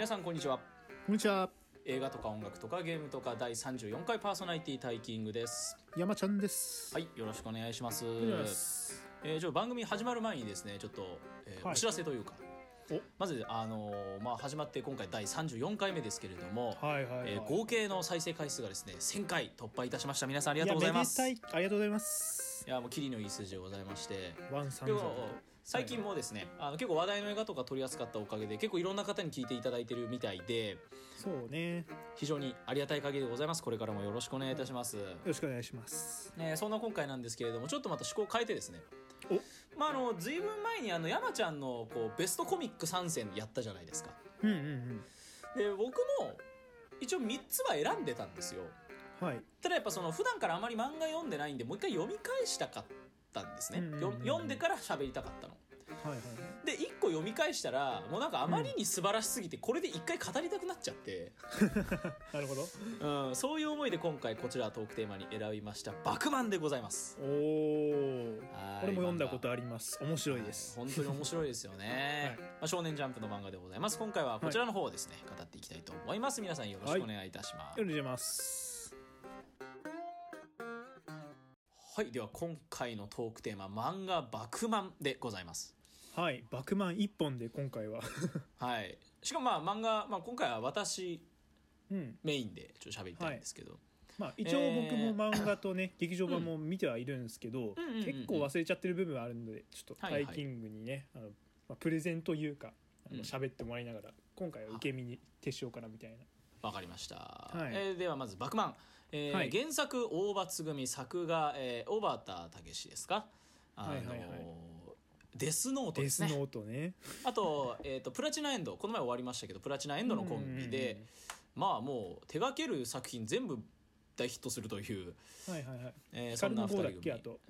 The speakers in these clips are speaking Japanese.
皆さんこんにちは。こんにちは。映画とか音楽とかゲームとか第34回パーソナリティタイキングです。山ちゃんです。はいよろしくお願いします。えー、ちょ番組始まる前にですねちょっと、えーはい。お知らせというか。お。まずあのーまあ始まって今回第34回目ですけれども、はいはいはい。えー合計の再生回数がですね1000回突破いたしました。皆さんありがとうございます。ありがとうございます。やもうキリのいい数字でございまして。ワンサン最近もですね、あの結構話題の映画とか取り扱ったおかげで結構いろんな方に聞いていただいてるみたいでそうね。よ非常にありがたい限りでございます。これからもよろしくお願いいたします、ろしくお願いします。えーそんな今回なんですけれどもちょっとまた趣向を変えてですねお。まああのずいぶん前にあの山ちゃんのこうベストコミック参戦やったじゃないですか。うんうんうん。で僕も一応3つは選んでたんですよ。はい。ただやっぱその普段からあまり漫画読んでないんでもう一回読み返したかったんですね、うんうんうん。よ読んでから喋りたかったの。はいはいで1個読み返したらもうなんかあまりに素晴らしすぎてこれで1回語りたくなっちゃって、なるほど。うん、そういう思いで今回こちらトークテーマに選びました「バクマン」でございます。おおこはい。れも読んだことあります。面白いです。はい本当に面白いですよね、はい。まあ、少年ジャンプの漫画でございます。今回はこちらの方をですね、語っていきたいと思います。皆さんよろしくお願いいたします。よろしくお願いしますはいでは今回のトークテーマ「漫画バクマン」でございます。はいバクマン一本で今回は。はい。しかもまあ漫画、まあ、今回は私うん。メインでちょっと喋りたいんですけど、まあ一応僕も漫画とね、劇場版も見てはいるんですけど、うん。うんうんうん結構忘れちゃってる部分はあるのでちょっとはいはい。タイキングにね、あのまあ、プレゼンというかあうん。の喋ってもらいながら、今回は受け身に徹しようかなみたいな。わかりました、はい。えーではまず「バクマン」えーはい。原作大場つぐみ作画、えー、小畑武史ですか？あのーはいはいはい。デスノートデスですね。ノートね。あと,、えー、とプラチナエンド。この前終わりましたけどプラチナエンドのコンビで、まあもう手掛ける作品全部大ヒットするという、はいはいはい。えーそんなヒカルの号だ2人組。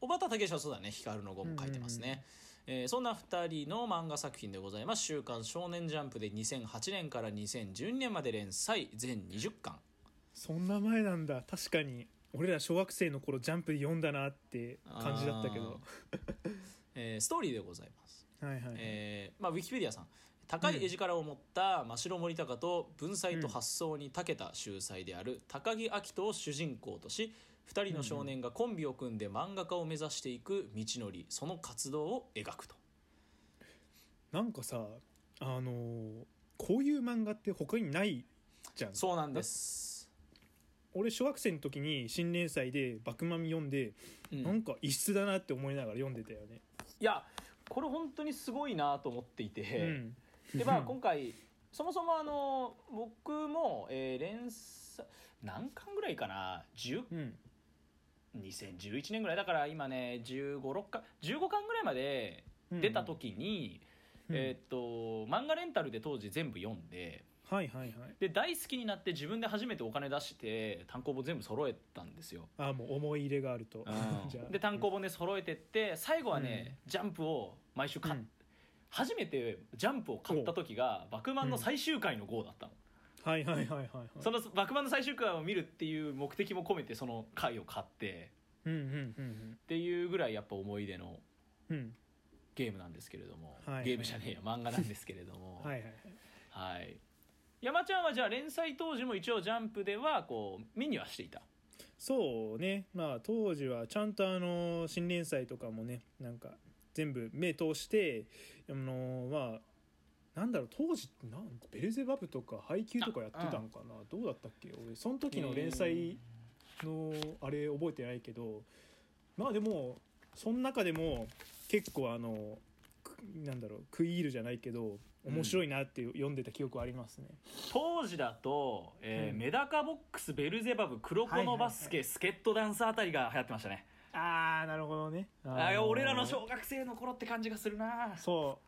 小畑健氏はそうだね。ヒカルの碁も書いてますね、えーそんな2人の漫画作品でございます「週刊少年ジャンプ」で2008年から2012年まで連載全20巻そんな前なんだ。確かに。俺ら小学生の頃ジャンプで読んだなって感じだったけど。えーストーリーでございます、はいはい、えーまあ、ウィキペディアさん。高い絵力を持った真城森高と文才と発想に長けた秀才である高木明人を主人公とし2人の少年がコンビを組んで漫画家を目指していく道のりその活動を描くと。なんかさあのーこういう漫画って他にないじゃん。そうなんです、俺小学生の時に新連載で「バクマミ」読んで、うん。なんか異質だなって思いながら読んでたよね、いやこれ本当にすごいなと思っていて、うん。でまあ今回そもそもあの僕も、えー連載何巻ぐらいかな？10うん。2011年ぐらい。だから今ね1 5 6巻15巻ぐらいまで出た時に、うん。えーっと漫画レンタルで当時全部読んではいはいはい。で大好きになって自分で初めてお金出して単行本全部揃えたんですよ。ああもう思い入れがあると。じゃあ。で単行本で揃えてって最後はね、ジャンプを毎週買っ、うん。初めてジャンプを買った時が「バクマン」の最終回の号だったの、はいはいはいはいはい。その「バクマン」の最終回を見るっていう目的も込めてその回を買ってうんうんうんっていうぐらいやっぱ思い出のうん。うんゲームなんですけれども、はいゲームじゃねえや漫画なんですけれども。はいはいはい。はい山ちゃんはじゃあ連載当時も一応ジャンプではこう見にはしていた？そうね。まあ当時はちゃんとあの新連載とかもねなんか全部目通してあのまあなんだろう当時なんベルゼバブとか配給とかやってたんかな？どうだったっけ？俺その時の連載のあれ覚えてないけどまあでもその中でも結構あのくなんだろう食い入るじゃないけど面白いなって読んでた記憶はありますね、当時だと、えーうん。メダカボックスベルゼバブ黒子のバスケ、スケットダンスあたりが流行ってましたね。ああなるほどね。ああ俺らの小学生の頃って感じがするな。そ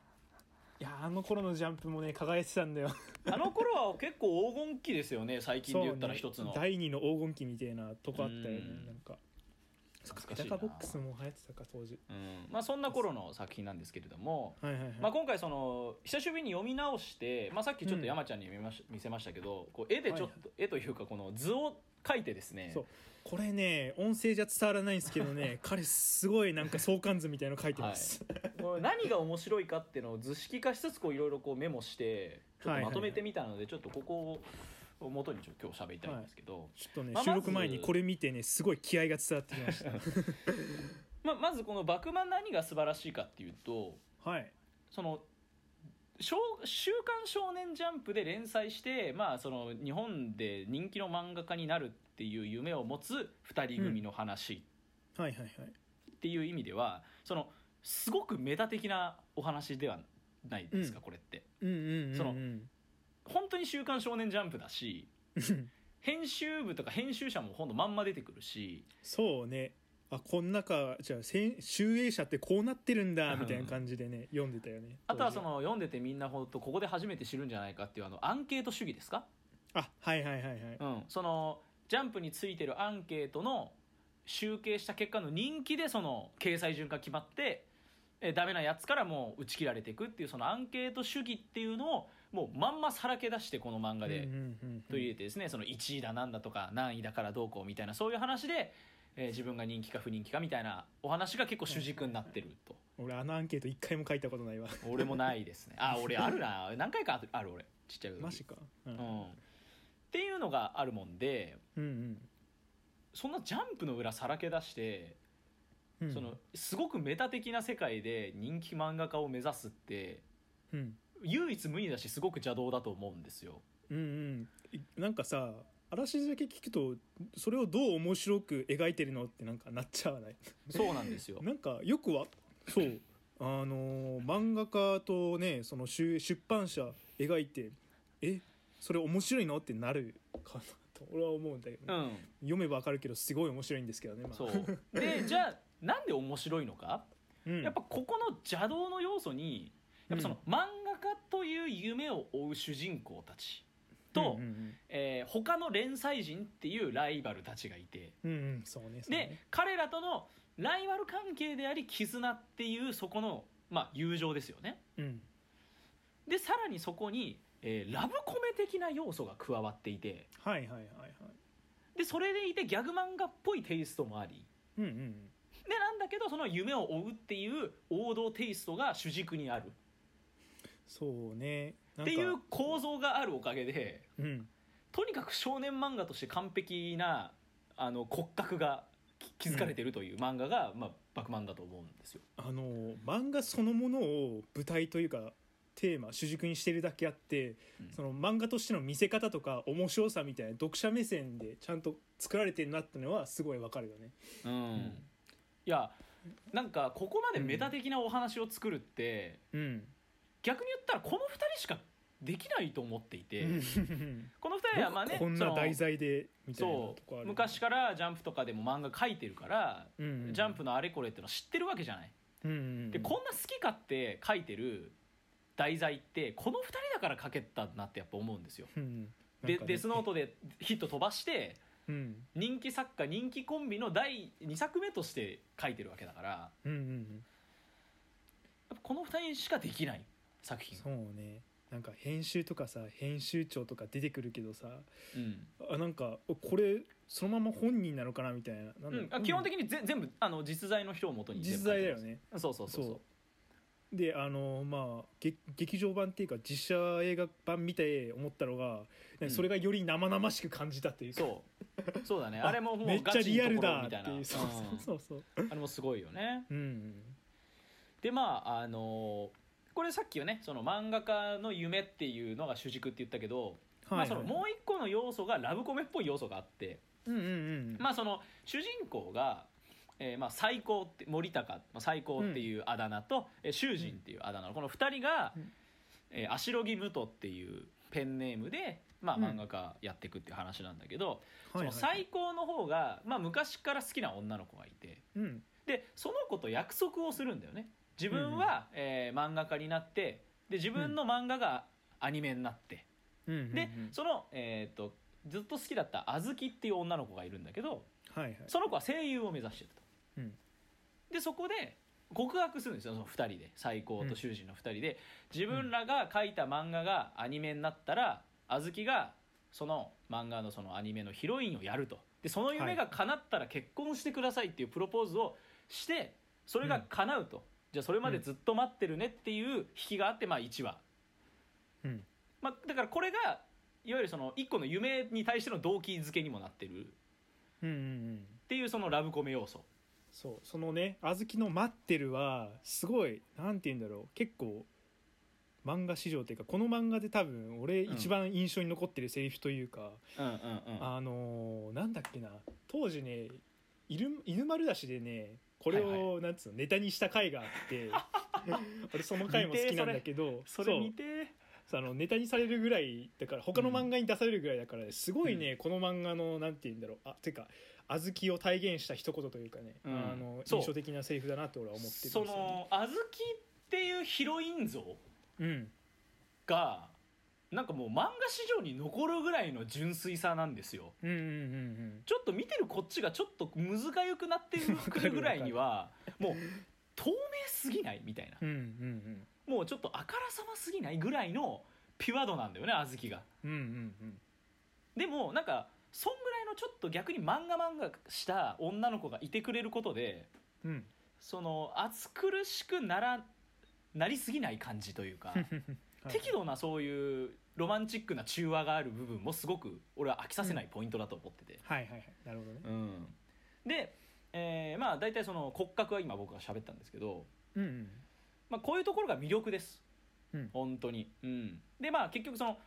う。いやあの頃のジャンプもね輝いてたんだよ。あの頃は結構黄金期ですよね最近で言ったら一つの、ね。第二の黄金期みたいなとこあったよねうん。なんか懐かしいな。メダカボックスも流行ってたか当時。うん。まあ、そんな頃の作品なんですけれども、はいはいはい、まあ、今回その久しぶりに読み直して、まあ、さっきちょっと山ちゃんに見まし、見せましたけどこう絵でちょっと、はい絵というかこの図を描いてですね。そう。これね音声じゃ伝わらないんですけどね 彼すごいなんか相関図みたいの書いてます、こう何が面白いかっていうのを図式化しつつこういろいろこうメモしてちょっとまとめてみたのでちょっとここを元にちょっと今日喋りたいんですけど、ちょっとね、まあ収録前にこれ見てねすごい気合が伝わってきました。まあ、まずこの「バクマン」何が素晴らしいかっていうとはい。その少「週刊少年ジャンプ」で連載して、まあ、その日本で人気の漫画家になるっていう夢を持つ2人組の話はいはいはい。っていう意味では、そのすごくメタ的なお話ではないですか、うん。これって。その本当に「週刊少年ジャンプ」だし編集部とか編集者もほんとまんま出てくるしそうね。あこん中じゃあ集英社ってこうなってるんだみたいな感じでね読んでたよね。あとはその読んでてみんなほんとここで初めて知るんじゃないかっていうあのアンケート主義ですか？あはいはいはいはい。うん、そのジャンプについてるアンケートの集計した結果の人気でその掲載順が決まってえダメなやつからもう打ち切られていくっていうそのアンケート主義っていうのをもうまんまさらけ出してこの漫画でうんうんうんうん取り入れてですねその1位だなんだとか何位だからどうこうみたいなそういう話で、えー自分が人気か不人気かみたいなお話が結構主軸になってると。俺あのアンケート一回も書いたことないわ。俺もないですね。あ俺あるな。何回かある俺。ちっちゃい時。マジか。うん。うん、っていうのがあるもんでうんそんなジャンプの裏さらけ出して、うんうん。そのすごくメタ的な世界で人気漫画家を目指すってうん唯一無二だしすごく邪道だと思うんですよ。うんうん。いなんかさあらしだけ聞くとそれをどう面白く描いてるのってなんかなっちゃわない？そうなんですよ。なんかよくはそう。あのー漫画家とねその出出版社描いてえそれ面白いのってなるかなと俺は思うんだけど、うん、読めばわかるけどすごい面白いんですけどね、まあ、そう。で じゃあなんで面白いのか、うん、やっぱここの邪道の要素にやっぱその漫画家という夢を追う主人公たちと、うんうんえー他の連載人っていうライバルたちがいて。うん、うんうんそうねそうでね彼らとのライバル関係であり絆っていうそこの、まあ、友情ですよね。うん。でさらにそこに、えーラブコメ的な要素が加わっていて。はいはいはいはい。でそれでいてギャグ漫画っぽいテイストもあり。うんうん。でなんだけどその夢を追うっていう王道テイストが主軸にあるそうね。っていう構造があるおかげでうん。とにかく少年漫画として完璧なあの骨格がき築かれてるという漫画が、まあ、バクマンだと思うんですよ。あの漫画そのものを舞台というかテーマ主軸にしてるだけあって、うん。その漫画としての見せ方とか面白さみたいな読者目線でちゃんと作られてるなってのはすごいわかるよね。うん。いやなんかここまでメタ的なお話を作るって、うん、逆に言ったらこの2人しかできないと思っていて、うん。この2人は まあねこんな題材でみたいなそとこあるう昔からジャンプとかでも漫画描いてるから、ジャンプのあれこれっての知ってるわけじゃない。でこんな好き勝手描いてる題材ってこの2人だから描けたなってやっぱ思うんですよ。うんね。デスノートでヒット飛ばしてうん。人気作家人気コンビの第2作目として書いてるわけだからやうんうんうん。この2人しかできない作品。そうね。なんか編集とかさ編集長とか出てくるけどさうん。あなんかこれそのまま本人なのかなみたいな。う。ん。あ基本的にぜ全部あの実在の人をもとに実在だよね。そうそうそうそう。であのまあ劇劇場版っていうか実写映画版見て思ったのが、うん。それがより生々しく感じたっていうか。そう。そうだね。あれももうめっちゃリアルだっていう。そううんそうそう。あれもすごいよね。うん。でまああのこれさっきはねその漫画家の夢っていうのが主軸って言ったけど、まあ、そのもう一個の要素がラブコメっぽい要素があってうんうんうん。まあその主人公が、えーまあ、最高って森高、まあ、最高っていうあだ名と、えー囚人っていうあだ名のこの2人が、うん。えー、アシロギムトっていうペンネームで、まあ、うん。漫画家やっていくっていう話なんだけど、はい。その最高の方が、まあ、昔から好きな女の子がいてうん。でその子と約束をするんだよね自分は、えー漫画家になってで自分の漫画がアニメになって、うんうんうん。でその、えー、とずっと好きだったあずきっていう女の子がいるんだけどはいはい。その子は声優を目指してると。うん。でそこで告白するんですよその2人で。最高と囚人の2人で、自分らが描いた漫画がアニメになったらあずきがその漫画のそのアニメのヒロインをやると。でその夢が叶ったら結婚してくださいっていうプロポーズをしてそれが叶うと、じゃあそれまでずっと待ってるねっていう引きがあってまあ1話、うん。まあ、だからこれがいわゆるその1個の夢に対しての動機づけにもなってる。うんうんうん。っていうそのラブコメ要素。そう。そのね小豆の「待ってる」はすごいなんて言うんだろう。結構漫画史上っていうかこの漫画で多分俺うん一番印象に残ってるセリフというか、うんうんうん。あのーなんだっけな。当時ね犬犬丸出しでねこれはい。をなんつうのネタにした回があって 俺その回も好きなんだけどそれ見てあのネタにされるぐらいだから他の漫画に出されるぐらいだから、すごいね、この漫画のなんて言うんだろう。あてか小豆を体現した一言というかね、うん。あの印象的なセリフだなって俺は思ってるんですその小豆っていうヒロイン像うん。がなんかもう漫画史上に残るぐらいの純粋さなんですよ。うんうんうんちょっと見てるこっちがちょっとむずがゆくなってくるぐらいには もう透明すぎないみたいな。うんうんうん。もうちょっとあからさますぎないぐらいのピュア度なんだよね小豆が。うんうんうん。でもなんかそんぐらいのちょっと逆に漫画漫画した女の子がいてくれることでうん。うんその暑苦しくならなりすぎない感じというか はい。適度なそういうロマンチックな中和がある部分もすごく俺は飽きさせないポイントだと思ってて、はいはいはい。なるほどね。うん。で、えーまあ大体その骨格は今僕が喋ったんですけど、うんうん。まあ、こういうところが魅力です、うん。本当に、うん、でまあ結局その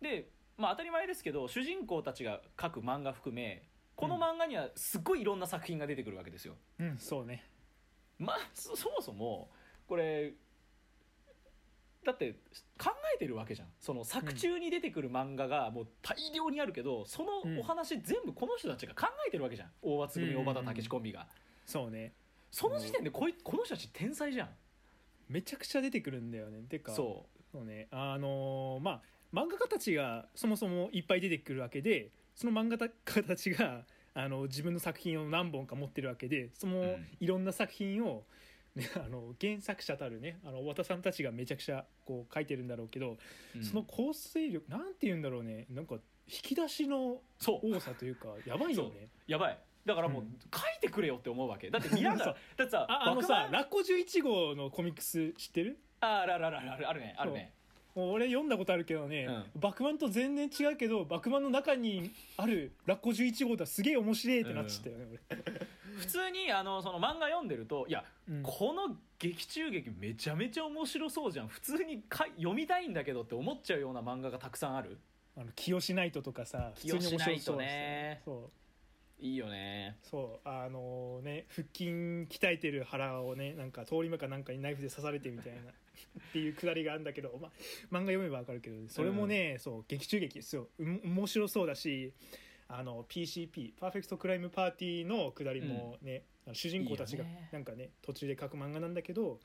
で、まあ、当たり前ですけど主人公たちが書く漫画含めこの漫画にはすっごいいろんな作品が出てくるわけですよ、うんそうね。まあそそもそもこれだって考えてるわけじゃん。その作中に出てくる漫画がもう大量にあるけど、そのお話全部この人たちが考えてるわけじゃん。大松組うん。大畑武史コンビが、そうね。その時点でこいこの人たち天才じゃん。めちゃくちゃ出てくるんだよね。てかそそうね。あのーまあ漫画家たちがそもそもいっぱい出てくるわけでその漫画家たちがあの自分の作品を何本か持ってるわけでその、うん。いろんな作品を、ね、あの原作者たるねあの和田さんたちがめちゃくちゃこう書いてるんだろうけど、う、うん。その構成力なんて言うんだろうねなんか引き出しのそう。多さというかやばいよね。やばい。だからもううん。書いてくれよって思うわけ。だって見ながらそう。だってさああのさラッコ11号のコミックス知ってる？ああるあるあるね。あるね。もう俺読んだことあるけどね、うバクマンと全然違うけどバクマンの中にあるラッコ11号だすげえ面白いってなっちゃったよね、普通にあのその漫画読んでるといや俺、うん。この劇中劇めちゃめちゃ面白そうじゃん。普通にか読みたいんだけどって思っちゃうような漫画がたくさんある。あの清ナイトとかさ普通に面白そう清ナイトね。そう。いいよね。そう。あのね腹筋鍛えてる腹をねなんか通り魔かなんかにナイフで刺されてみたいな。っていうくだりがあるんだけど、まあ、漫画読めばわかるけどそれもね、そう劇中劇ですよ。うん面白そうだしあの PCP パーフェクトクライムパーティーのくだりもね、あの主人公たちがなんかね途中で書く漫画なんだけど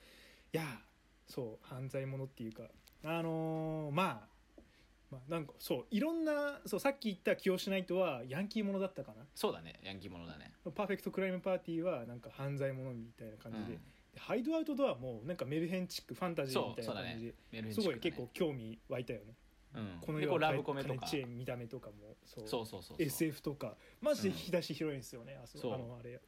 いやそう犯罪者っていうかあのーまあまあ、なんかそういろんなそうさっき言った清ナイトはヤンキーものだったかな。そうだねヤンキーものだね。パーフェクトクライムパーティーはなんか犯罪者みたいな感じで,で、うん。ハイドアウトドアもなんかメルヘンチックファンタジーみたいな感じで、メルヘンすごい結構興味湧いたよね、うん。この世コメとか。チェーン見た目とかもそうそうそうそう。そう SF とか。マジで引き出し広いんですよね、あそそう。あのあれ。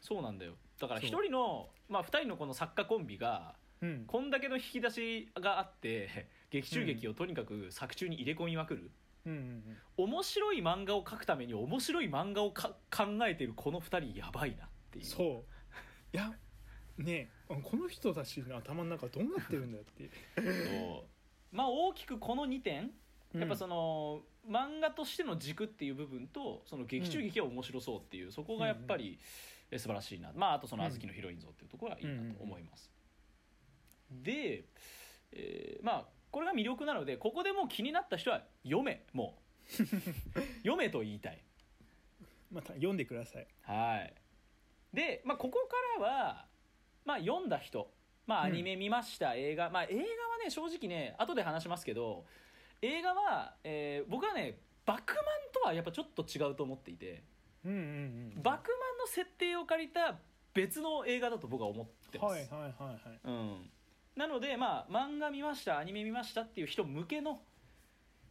そうなんだよ。だからそう。一人のまあ二人のこの作家コンビがうん。こんだけの引き出しがあって 劇中劇をとにかく作中に入れ込みまくる、うんうん面白い漫画を描くために面白い漫画をか考えてるこの二人やばいなっていう。うんそう。いやねえこの人たちの頭の中どうなってるんだよってそうまあ大きくこの2点やっぱそのの、漫画としての軸っていう部分とその劇中劇は面白そうっていう、そこがやっぱり、え素晴らしいな。まああとその小豆のヒロイン像っていうところがいいなと思います、で、えーまあこれが魅力なのでここでもう気になった人は読めもう。読めと言いたい。また読んでください。はい。で、まあ、ここからは、まあ、読んだ人、まあ、うんアニメ見ました、映画、まあ、映画はね正直ね後で話しますけど映画は、えー僕はねバクマンとはやっぱちょっと違うと思っていてうんうんうんバクマンの設定を借りた別の映画だと僕は思ってます、はいはいはいはい。うん、なのでまあ漫画見ましたアニメ見ましたっていう人向けの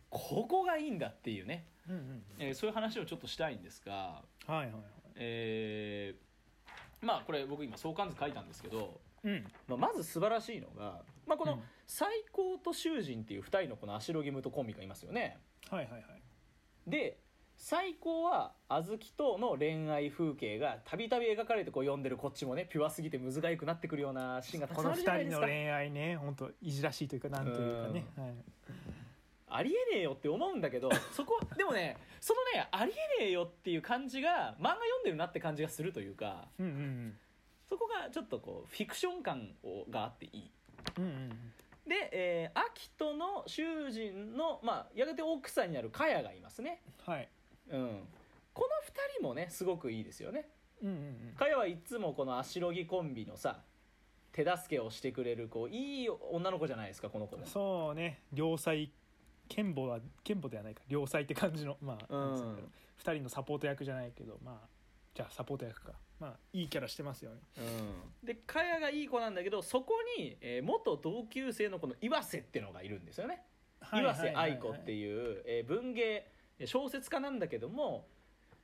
ここがいいんだっていうね、うんうん。えーそういう話をちょっとしたいんですがはいはいはい。えーまあこれ僕今相関図書いたんですけど、うん。まあ、まず素晴らしいのが、まあ、こうん。の最高と囚人っていう2人のこの足ロギムとコンビがいますよね。はいはいはい。で最高は小豆との恋愛風景がたびたび描かれてこう読んでるこっちもねピュアすぎてむずがゆくなってくるようなシーンがたくこのさんあるじゃないですか。の恋愛ね本当いじらしいというかなんというかね、はい、ありえねえよって思うんだけど そこでもねそのねありえねえよっていう感じが漫画読んでるなって感じがするというか。うんうんそこがちょっとこうフィクション感をがあっていい。うんうんうん。で、えー、秋人の囚人の、まあ、やがて奥さんになる茅がいますね、はい。うん、この2人もねすごくいいですよね。うんうんうん。茅はいつもこの足ロギコンビのさ手助けをしてくれるこういい女の子じゃないですかこの子も。そうね。良妻剣母は剣母ではないか。良妻って感じのまあ、うん。なんつうんだろう。二人のサポート役じゃないけどまあじゃあサポート役かまあいいキャラしてますよね。うん、で茅がいい子なんだけどそこに、えー元同級生のこの岩瀬ってのがいるんですよね、岩瀬愛子ってういう、えー文芸えー小説家なんだけども、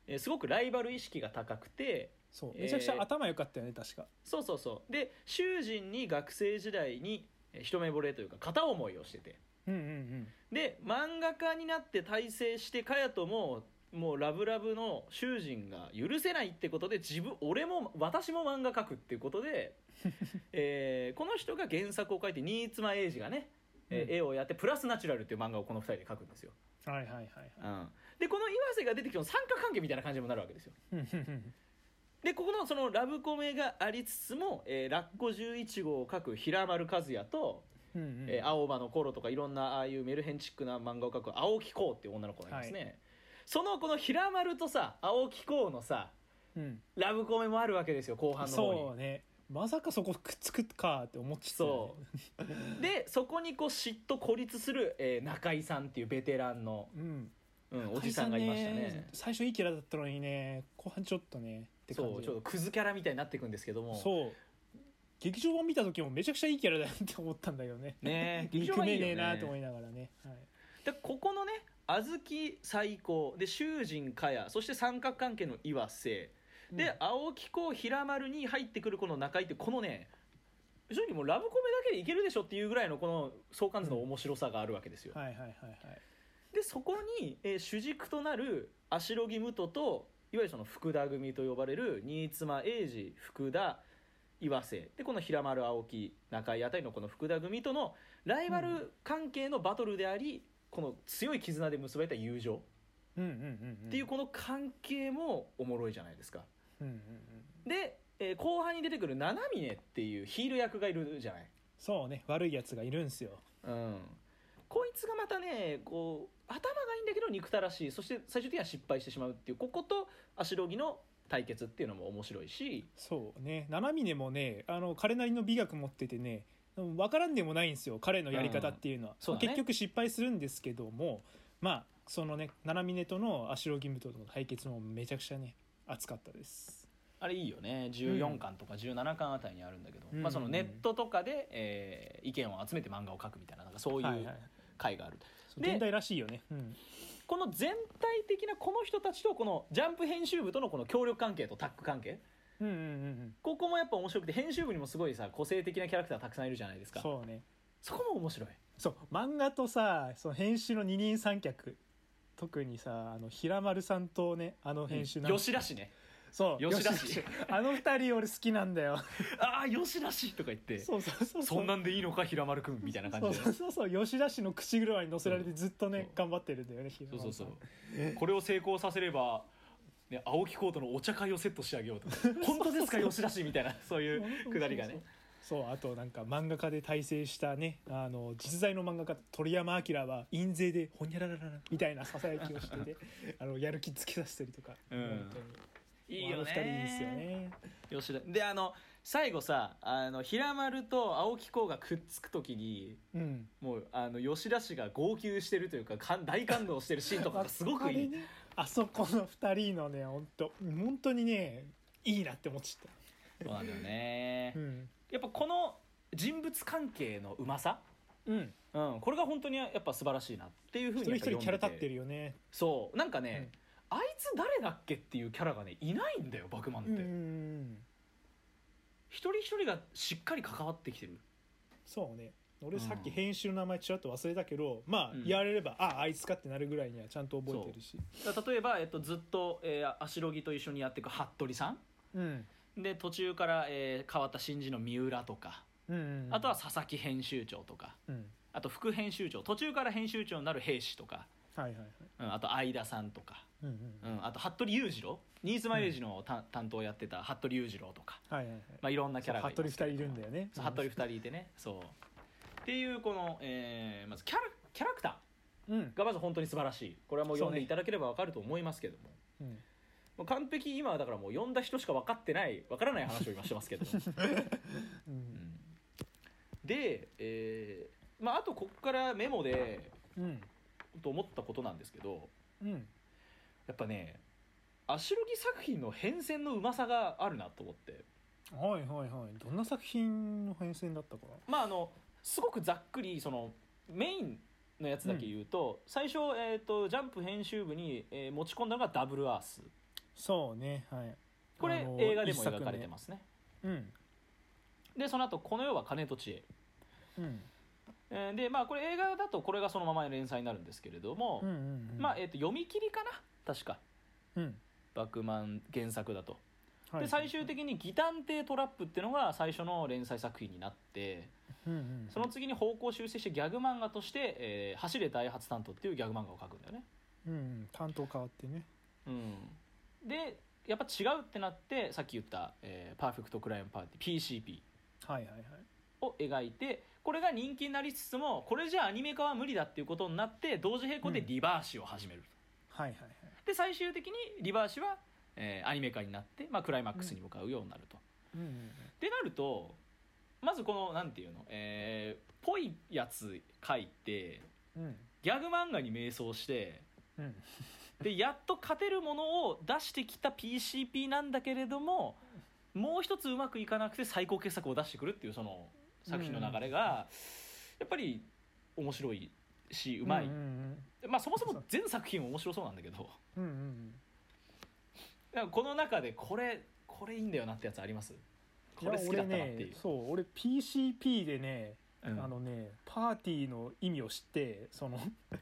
えーすごくライバル意識が高くてそうえーめちゃくちゃ頭良かったよね確か。そうそうそう。で囚人に学生時代にえー一目惚れというか片思いをしてて。うんうんうん。で漫画家になって大成して茅とももうラブラブの囚人が許せないってことで自分俺も私も漫画描くっていうことで、えーこの人が原作を書いて新妻英二がね、えーうん絵をやって「プラスナチュラル」っていう漫画をこの2人で描くんですよ、はいはいはいうん、でこの岩瀬が出てきても三角関係みたいな感じにもなるわけですよ。でここのそのラブコメがありつつも、えーラッコ11号を描く平丸和也と、うんうん。えー青葉の頃とかいろんなああいうメルヘンチックな漫画を描く青木こうっていう女の子がいますね、そのこの平丸とさ青木こうのさうん。ラブコメもあるわけですよ後半の方に。そうね。まさかそこくっつくかって思っちゃったよそねう。でそこにこう嫉妬孤立する、えー中井さんっていうベテランの、うん。うん、おじさんがいましたね。最初いいキャラだったのにね後半ちょっとねって感じ。そうちょっとクズキャラみたいになっていくんですけども。そう。劇場版見た時もめちゃくちゃいいキャラだなって思ったんだけどね。ね 劇場憎め版いいよね。ねえなと思いながらね、はい、でここのね小豆最高。で囚人茅そして三角関係の岩瀬。で、うん。青木子平丸に入ってくるこの中井ってこのね正直もうラブコメだけでいけるでしょっていうぐらいのこの相関図の面白さがあるわけですよ、はいはいはいはい。でそこに、えー主軸となる足ロギムトといわゆるその福田組と呼ばれる新妻英二福田岩瀬。でこの平丸青木中井あたりのこの福田組とのライバル関係のバトルであり、この強い絆で結ばれた友情っていうこの関係もおもろいじゃないですか。で、えー後半に出てくる七峰っていうヒール役がいるじゃない。そうね。悪いやつがいるんすよ。うん、こいつがまたねこう頭がいいんだけど憎たらしい。そして最終的には失敗してしまうっていうここと足ロギの対決っていうのも面白いし。そうね。七峰もねあの彼なりの美学持っててね分からんでもないんですよ彼のやり方っていうのは、そうだね。結局失敗するんですけどもまあそのね七峰との足ロギムとの対決もめちゃくちゃね熱かったです。あれいいよね。14巻とか17巻あたりにあるんだけど、うん。まあ、そのネットとかで、えー意見を集めて漫画を描くみたいななんかそういはいうはい。回がある、でそう現代らしいよね、うん、この全体的なこの人たちとこのジャンプ編集部とのこの協力関係とタッグ関係うんうんうんうん。ここもやっぱ面白くて編集部にもすごいさ個性的なキャラクターたくさんいるじゃないですか。そうね。そこも面白い。そう。漫画とさその編集の二人三脚特にさあの平丸さんとねあの編集なん吉田氏ね。そう。吉田氏。あの二人俺好きなんだよ。ああ吉田氏とか言ってそうそうそうそんなんでいいのか平丸くんみたいな感じでそうそうそう吉田氏の口車に乗せられてずっとね、頑張ってるんだよね平そう丸さそうんそう。これを成功させれば、ね、青木コートのお茶会をセットしてあげようとか本当ですか吉田氏みたいなそういうくだりがね。そうあとなんか漫画家で大成したねあの実在の漫画家鳥山明は印税でほにゃららららみたいなささやきをしてて あのやる気つけさせたりとか、うん本当に。いいよね。あの二人いいですよね。吉田であの最後さあの平丸と青木コーがくっつく時にうん。もうあの吉田氏が号泣してるというかかん大感動してるシーンとかがすごくいい、あそこの二人のね本当本当にねいいなって思っちゃっそうなんだよね。たうん。やっぱこの人物関係のうまさ、うん。うん、これが本当にやっぱ素晴らしいなっていうふうに一人一人キャラ立ってるるよね。そう。なんかね、あいつ誰だっけっていうキャラがねいないんだよバクマンって、うんうん。一人一人がしっかり関わってきてる。そうね俺さっきうん。編集の名前ちらっと忘れたけど、まあうん。言われれば、ああいつかってなるぐらいにはちゃんと覚えてるし。だから例えば、えっと、ずっと、えー、足ロギと一緒にやっていく服部さん。うん。で途中から、えー変わった新人の三浦とか、うんうんあとは佐々木編集長とか。うん。あと副編集長。途中から編集長になる兵士とか、はいはいはい。うん、あと相田さんとか、うんうんうん、あと服部裕次郎。ニーズマイレージのた、担当をやってた服部裕次郎とか、はいはいはい。まあ、いろんなキャラがい服部二人いるんだよね。そう服部二人いてね。そうっていうこの、えーまずキャラキャラクタうん。ーがまず本当に素晴らしい。これはもう読んでいただければ分かると思いますけども、うん。もう完璧今はだからもう読んだ人しか分かってない分からない話を今してますけど、う うん。ん。で、えーまあ、あとここからメモでうん。と思ったことなんですけどうん。やっぱね足ロギ作品の変遷のうまさがあるなと思って。はいはいはい。どんな作品の変遷だったか。まああのすごくざっくりそのメインのやつだけ言うと、最初、えー、とジャンプ編集部に、えー持ち込んだのがダブルアース。そうねはい。これ映画でも描かれてますね。うん。でその後この世は金と知恵」うん。えーでまあこれ映画だとこれがそのまま連載になるんですけれども、うんうんうん。まあ、えー、と読み切りかな？確か。うん。バックマン原作だとはい。で最終的に「ギタンテトラップ」っていうのが最初の連載作品になってうんうんその次に方向修正してギャグ漫画として「えー走れ大発担当」っていうギャグ漫画を描くんだよね、うんうん。担当変わってね。うん、でやっぱ違うってなってさっき言った、えーパーフェクトクライムパーティー PCP はいはいはい。を描いてこれが人気になりつつもこれじゃアニメ化は無理だっていうことになって同時並行でリバーシを始める、はいはいはい。で最終的にリバーシは、えーアニメ化になって、まあ、クライマックスに向かうようになると。うん。うんってなるとまずこのなんていうのえーぽいやつ書いてうん。ギャグ漫画に迷走してうん。でやっと勝てるものを出してきた PCP なんだけれどももう一つうまくいかなくて最高傑作を出してくるっていうその作品の流れがやっぱり面白いしうまい、うんうんまあそもそも全作品面白そうなんだけどうんうんうんこの中でこれこれいいんだよなってやつあります？これ好きだったなっていう。ね、そう俺 PCP でね、うん。あのねパーティーの意味を知ってその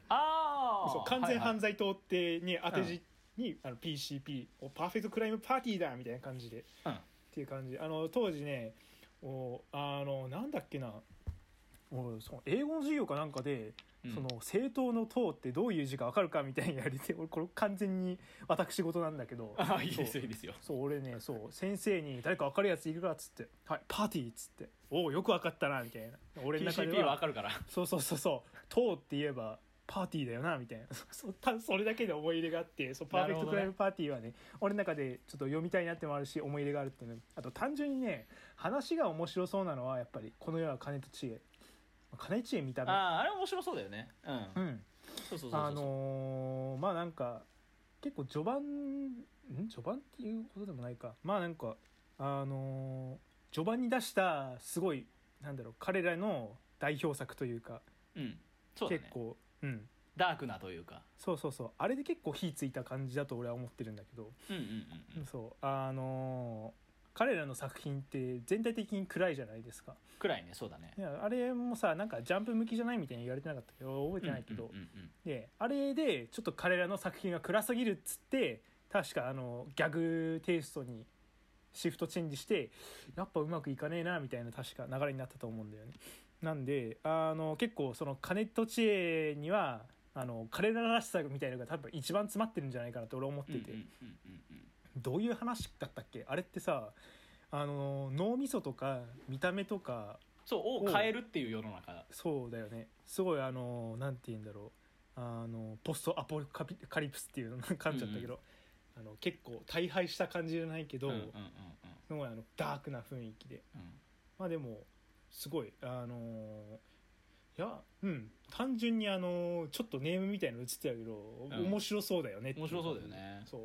あー！そう完全犯罪、罪党ってに当て字に、あの PCP おパーフェクトクライムパーティーだみたいな感じで、うん。っていう感じ。あの当時ねおあのなんだっけなおその英語の授業かなんかで、うん。その政党の党ってどういう字か分かるかみたいにやりて俺 これ完全に私事なんだけど。あいいですよいいですよ。そう俺ねそう先生に「誰か分かるやついるか?」っつって「はいパーティー」っつって「おおよく分かったな」みたいな。俺の中で PCP ははわかるから。そうそうそうそう「党って言えばパーティーだよなみたいな。そそそれだけで思い入れがあってそうパーフェクトクライムパーティーはね俺の中でちょっと読みたいなってもあるし思い入れがあるっていうの。あと単純にね話が面白そうなのはやっぱり「この世は金と知恵」金知恵見た目。あああれ面白そうだよね。うん。うん。そうそうそうそう。あのーまあなんか結構序盤ん？序盤っていうことでもないか。まあなんかあのー序盤に出したすごいなんだろう彼らの代表作というかうん。そうだね。結構うん。ダークなというか。そうそうそう。あれで結構火ついた感じだと俺は思ってるんだけど、うんうんうんうん。そう。あのー彼らの作品って全体的に暗いじゃないですか。暗いねそうだね。いやあれもさなんかジャンプ向きじゃないみたいに言われてなかったけ？ど覚えてないけど、であれでちょっと彼らの作品が暗すぎるっつって確かあのギャグテイストにシフトチェンジしてやっぱうまくいかねえなみたいな確か流れになったと思うんだよね。なんであの結構その金と知恵にはあの彼ららしさみたいなのが多分一番詰まってるんじゃないかなと俺は思ってて、うんうんうんうんうんどういう話だったっけ？あれってさあの脳みそとか見た目とかそうを変えるっていう世の中。そうだよね。すごいあのなんて言うんだろう。あのポストアポカピカリプスっていうの噛んじゃったけど、あの結構大敗した感じじゃないけど、うんうんうんうん。すごいあのダークな雰囲気で。うん。まあでもすごい。あのいやうん。単純にあのちょっとネームみたいの映ってたけど、ん。面白そうだよね面白そうだよね。そう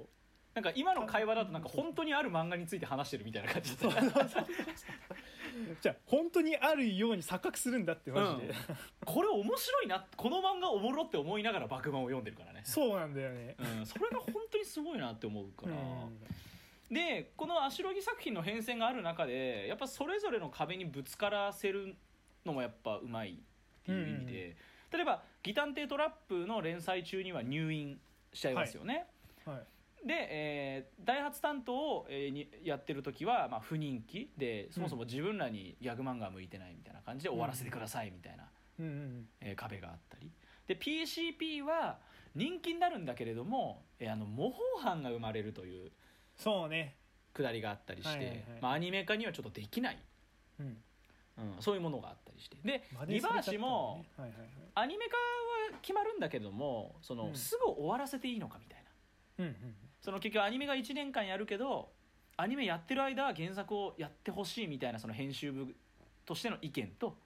なんか今の会話だとなんか本当にある漫画について話してるみたいな感じで。じゃあ本当にあるように錯覚するんだってマジで、これ面白いなこの漫画おもろって思いながら爆漫を読んでるからね、そうなんだよね。うん、それが本当にすごいなって思うから、うん。でこのアシロギ作品の変遷がある中でやっぱそれぞれの壁にぶつからせるのもやっぱうまいっていう意味で、例えば「ギタンテトラップ」の連載中には入院しちゃいますよね。はいで、えー、ダイハツ担当を、えーにやってる時は、まあ、不人気でそもそも自分らにギャグ漫画は向いてないみたいな感じで終わらせてくださいみたいな、うんうんえー壁があったり。で PCP は人気になるんだけれども、えーあの模倣犯が生まれるというそうね。くだりがあったりして、はいはいはい。まあ、アニメ化にはちょっとできない、うん。うん、そういうものがあったりして。でリバーシもはいはいはい。アニメ化は決まるんだけどもその、うん。すぐ終わらせていいのかみたいな。うんうんその結局アニメが1年間やるけどアニメやってる間は原作をやってほしいみたいなその編集部としての意見と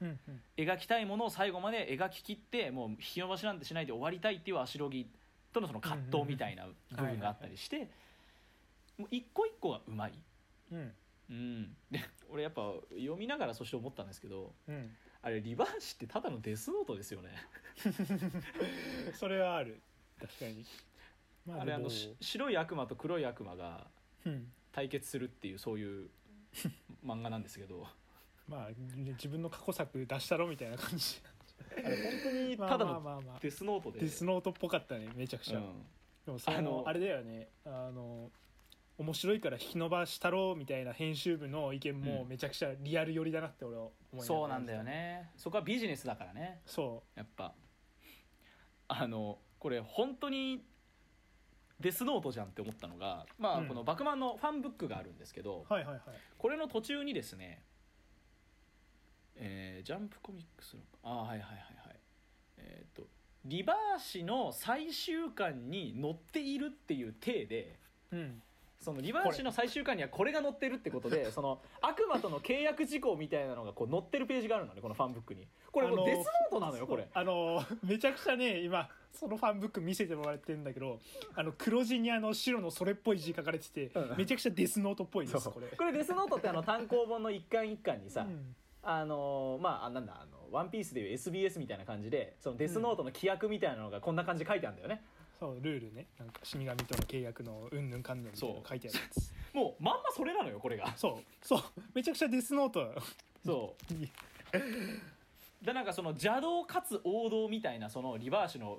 うんうん。描きたいものを最後まで描き切ってもう引き延ばしなんてしないで終わりたいっていうアシロギとのその葛藤みたいな部分があったりしてもう一個一個がうまい。うん。うん、で俺やっぱ読みながらそして思ったんですけどうん。あれリバーシってただのデスノートですよね。それはある。確かにまでもあれあのし白い悪魔と黒い悪魔がうん。対決するっていうそういう 漫画なんですけど。まあ自分の過去作出したろみたいな感じ。あれ本当に まあただのまあまあまあ。デスノートで、デスノートっぽかったねめちゃくちゃ、うん。でもそのあのあれだよね。あの面白いから引き伸ばしたろうみたいな編集部の意見もうん。めちゃくちゃリアル寄りだなって俺は思いながらそうなんだよね。そこはビジネスだからね。そやっぱ。あのこれ本当にデスノートじゃんって思ったのがまあ、うん。この「バクマン」のファンブックがあるんですけど、うはいはいはい。これの途中にですねえージャンプコミックスのあーはいはいはいはい。えっ、とリバーシの最終巻に載っているっていう体でうん。そのリバーシの最終巻にはこれが載ってるってことでその悪魔との契約事項みたいなのがこう載ってるページがあるのねこのファンブックに。これもうあのデスノートなのよこれ。あのめちゃくちゃね今そのファンブック見せてもらってるんだけどあの黒地にあの白のそれっぽい字書かれてて、うん。めちゃくちゃデスノートっぽいですこれ。これデスノートってあの単行本の一巻一巻にさ、うん。あのーまああなんだあのワンピースでいう SBS みたいな感じでそのデスノートの規約みたいなのがこんな感じで書いてあるんだよね、そうルールね。なんか死神との契約のうんぬんかんぬんみたいなの書いてあるやつ。もうまんまそれなのよこれが。そう。そう。めちゃくちゃデスノート。そう。でなんかその邪道かつ王道みたいなそのリバーシの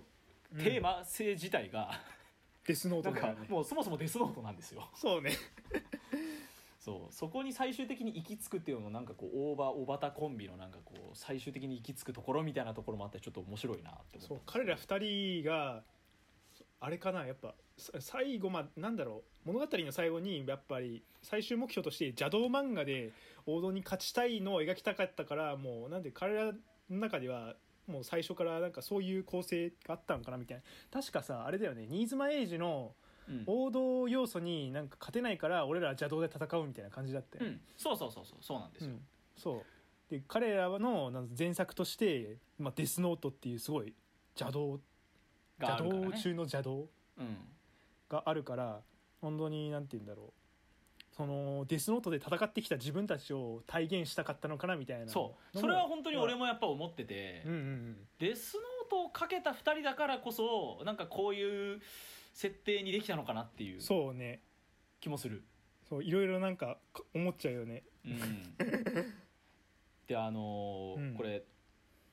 テーマ性自体が、デスノーなんかトだよねもうそもそもデスノートなんですよ。そうね。そう。そこに最終的に行き着くっていうのもなんかこうオーバーオバタコンビのなんかこう最終的に行き着くところみたいなところもあってちょっと面白いなって思そう。彼ら二人があれかなやっぱさ最後まあなんだろう物語の最後にやっぱり最終目標として邪道漫画で王道に勝ちたいのを描きたかったからもうなんで彼らの中ではもう最初からなんかそういう構成があったのかなみたいな。確かさあれだよね。新妻英治のうん。王道要素になんか勝てないから俺らは邪道で戦うみたいな感じだったよ。ねうん、そうそうそうそう。そうなんですよ、うん。そう。で彼らのなん前作として、まあ、デスノートっていうすごい邪道邪道中の邪道うん。があるから本当になんて言うんだろうそのデスノートで戦ってきた自分たちを体現したかったのかなみたいなそう。それは本当に俺もやっぱ思ってて、うんうんうん。デスノートをかけた2人だからこそなんかこういう設定にできたのかなっていう。そうね。気もする。そういろいろなんかか思っちゃうよね。うん。であのーうん。これ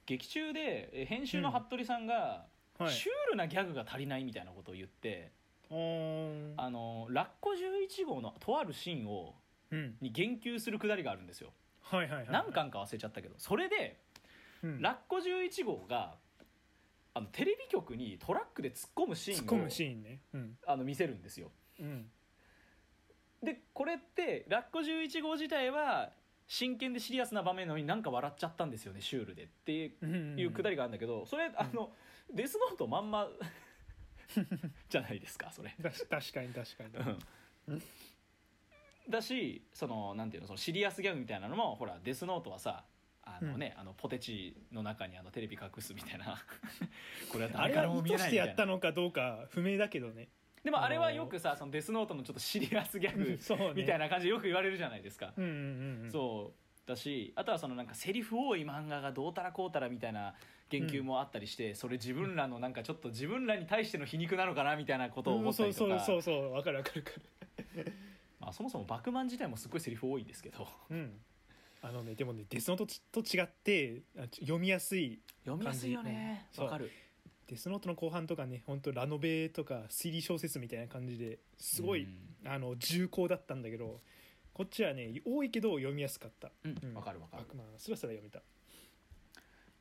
劇中でえ編集の服部さんが、はい。シュールなギャグが足りないみたいなことを言って、あのーラッコ11号のとあるシーンをうん。に言及するくだりがあるんですよ、はいはいはいはい。何巻か忘れちゃったけど。それでうん。ラッコ11号があのテレビ局にトラックで突っ込むシーンを突っ込むシーンね。うん。あの見せるんですよ。うん。でこれってラッコ11号自体は真剣でシリアスな場面なのになんか笑っちゃったんですよねシュールでっていうくだりがあるんだけどそれあの、デスノートまんま じゃないですかそれ。だし確かに確かに。うん。だしそのなんていうのそのシリアスギャグみたいなのもほらデスノートはさあのね、あのポテチの中にあのテレビ隠すみたいな。これは誰からも見え意図してやないみたいなったのかどうか不明だけどね。でもあれはよくさそのデスノートのちょっとシリアスギャグみたいな感じでよく言われるじゃないですか、うんうんうんうん。そうだしあとはそのなんかセリフ多い漫画がどうたらこうたらみたいな言及もあったりして、それ自分らのなんかちょっと自分らに対しての皮肉なのかなみたいなことを思ったりとか、うんそうそうそうそうわかるわかる。わかるまあ、そもそもバクマン自体もすごいセリフ多いんですけど。うん。あのねでもねデスノートと違って読みやすい読みやすいよね。わかる。デスノートの後半とかね本当ラノベとか推理小説みたいな感じですごい、うん。あの重厚だったんだけどこっちはね多いけど読みやすかった。うん。うん。わかるわかる。まあスラスラ読めた。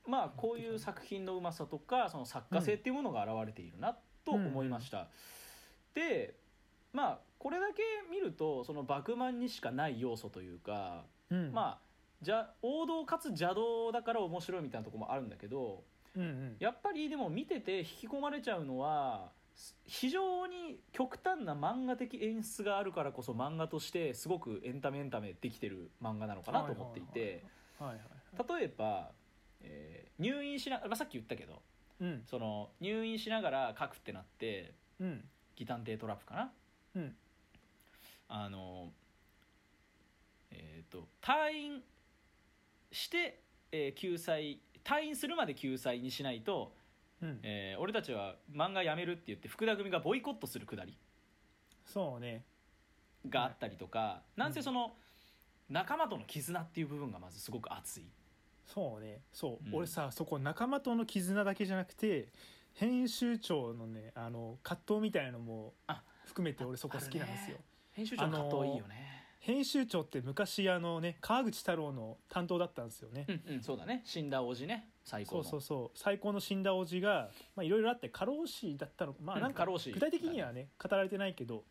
まあこういう作品のうまさとかその作家性っていうものが現れているなと思いました、でまあこれだけ見るとそのバクマンにしかない要素というか、うん。まあじゃ王道かつ邪道だから面白いみたいなところもあるんだけどうんうん。やっぱりでも見てて引き込まれちゃうのはす非常に極端な漫画的演出があるからこそ漫画としてすごくエンタメエンタメできてる漫画なのかなと思っていて例えば、えー入院しな、まあ、さっき言ったけどうん。その入院しながら書くってなってうん。ギタンテートラップかな？うん。あのえっ、と退院して、えー救済退院するまで救済にしないと、うん。えー俺たちは漫画やめるって言って福田組がボイコットするくだりそうね。があったりとか、なんせその仲間との絆っていう部分がまずすごく熱い。そうね。そう、うん。俺さそこ仲間との絆だけじゃなくて編集長のねあの葛藤みたいなのもあ含めて俺そこ好きなんですよ、編集長の葛藤いいよね、編集長って昔あのね川口太郎の担当だったんですよね、うんうんそうだね。死んだおじね最高の。そうそうそう。最高の死んだおじがまあいろいろあって過労死だったの。まあうんなんか具体的にはね語られてないけど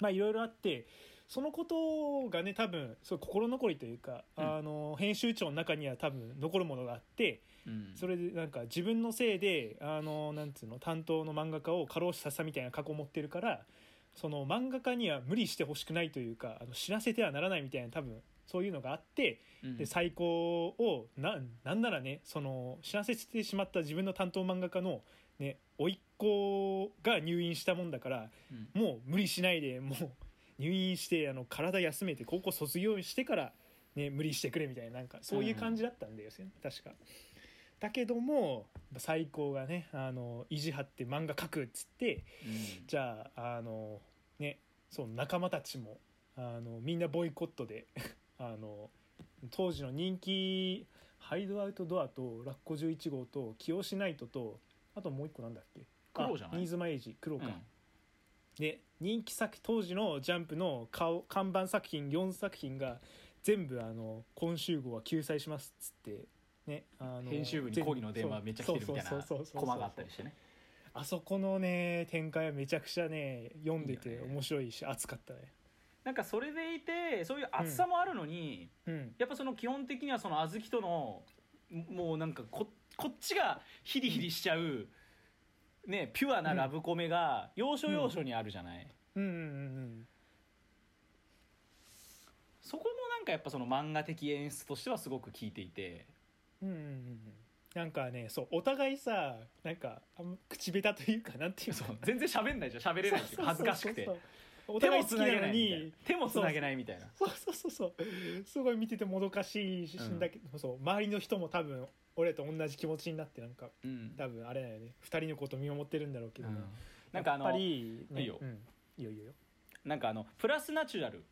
まあいろいろあってそのことがね多分そう心残りというか、うん。あの編集長の中には多分残るものがあってうん。それでなんか自分のせいであのなんつうの担当の漫画家を過労死させたみたいな過去を持ってるからその漫画家には無理してほしくないというかあの死なせてはならないみたいな多分そういうのがあってうん。で最高をななんならねその死なせてしまった自分の担当漫画家のね甥っ子が入院したもんだからうん。もう無理しないでもう入院してあの体休めて高校卒業してから、ね、無理してくれみたいななんかそういう感じだったんだよね、確か。だけども最高がねあの意地張って漫画描くっつってうん。じゃああのねそう仲間たちもあのみんなボイコットであの当時の人気ハイドアウトドアとラッコ11号と清志ナイトとあともう一個なんだっけ？黒じゃない？あ新妻エイジ黒か、うん。で人気作当時のジャンプの顔看板作品4作品が全部あの今週号は救済しますっつってねあの編集部に抗議の電話めっちゃ来てるみたいなコマがあったりしてね。あそこのね展開はめちゃくちゃね読んでて面白いし熱かったねなんかそれでいてそういう厚さもあるのに、うん。やっぱその基本的にはその小豆とのもうなんかここっちがヒリヒリしちゃう、ねピュアなラブコメが要所要所にあるじゃない、うん。うんうんそこもなんかやっぱその漫画的演出としてはすごく効いていて。うんうんうんうん。なんかねそうお互いさなんかあんま口下手というかなんていうか全然喋んないじゃん。喋れないっていうか恥ずかしくてお手互い好きなもつなげない手もつなげないみたいな。そう。そうそうそうすごい見ててもどかしいし、うんだけどそう周りの人も多分俺と同じ気持ちになってなんかうん。多分あれだよね。2人のこと見守ってるんだろうけどね、うん。なんかあのやっぱり、ね、いいよ。うん、いいよいいよ。なんかあのプラスナチュラル。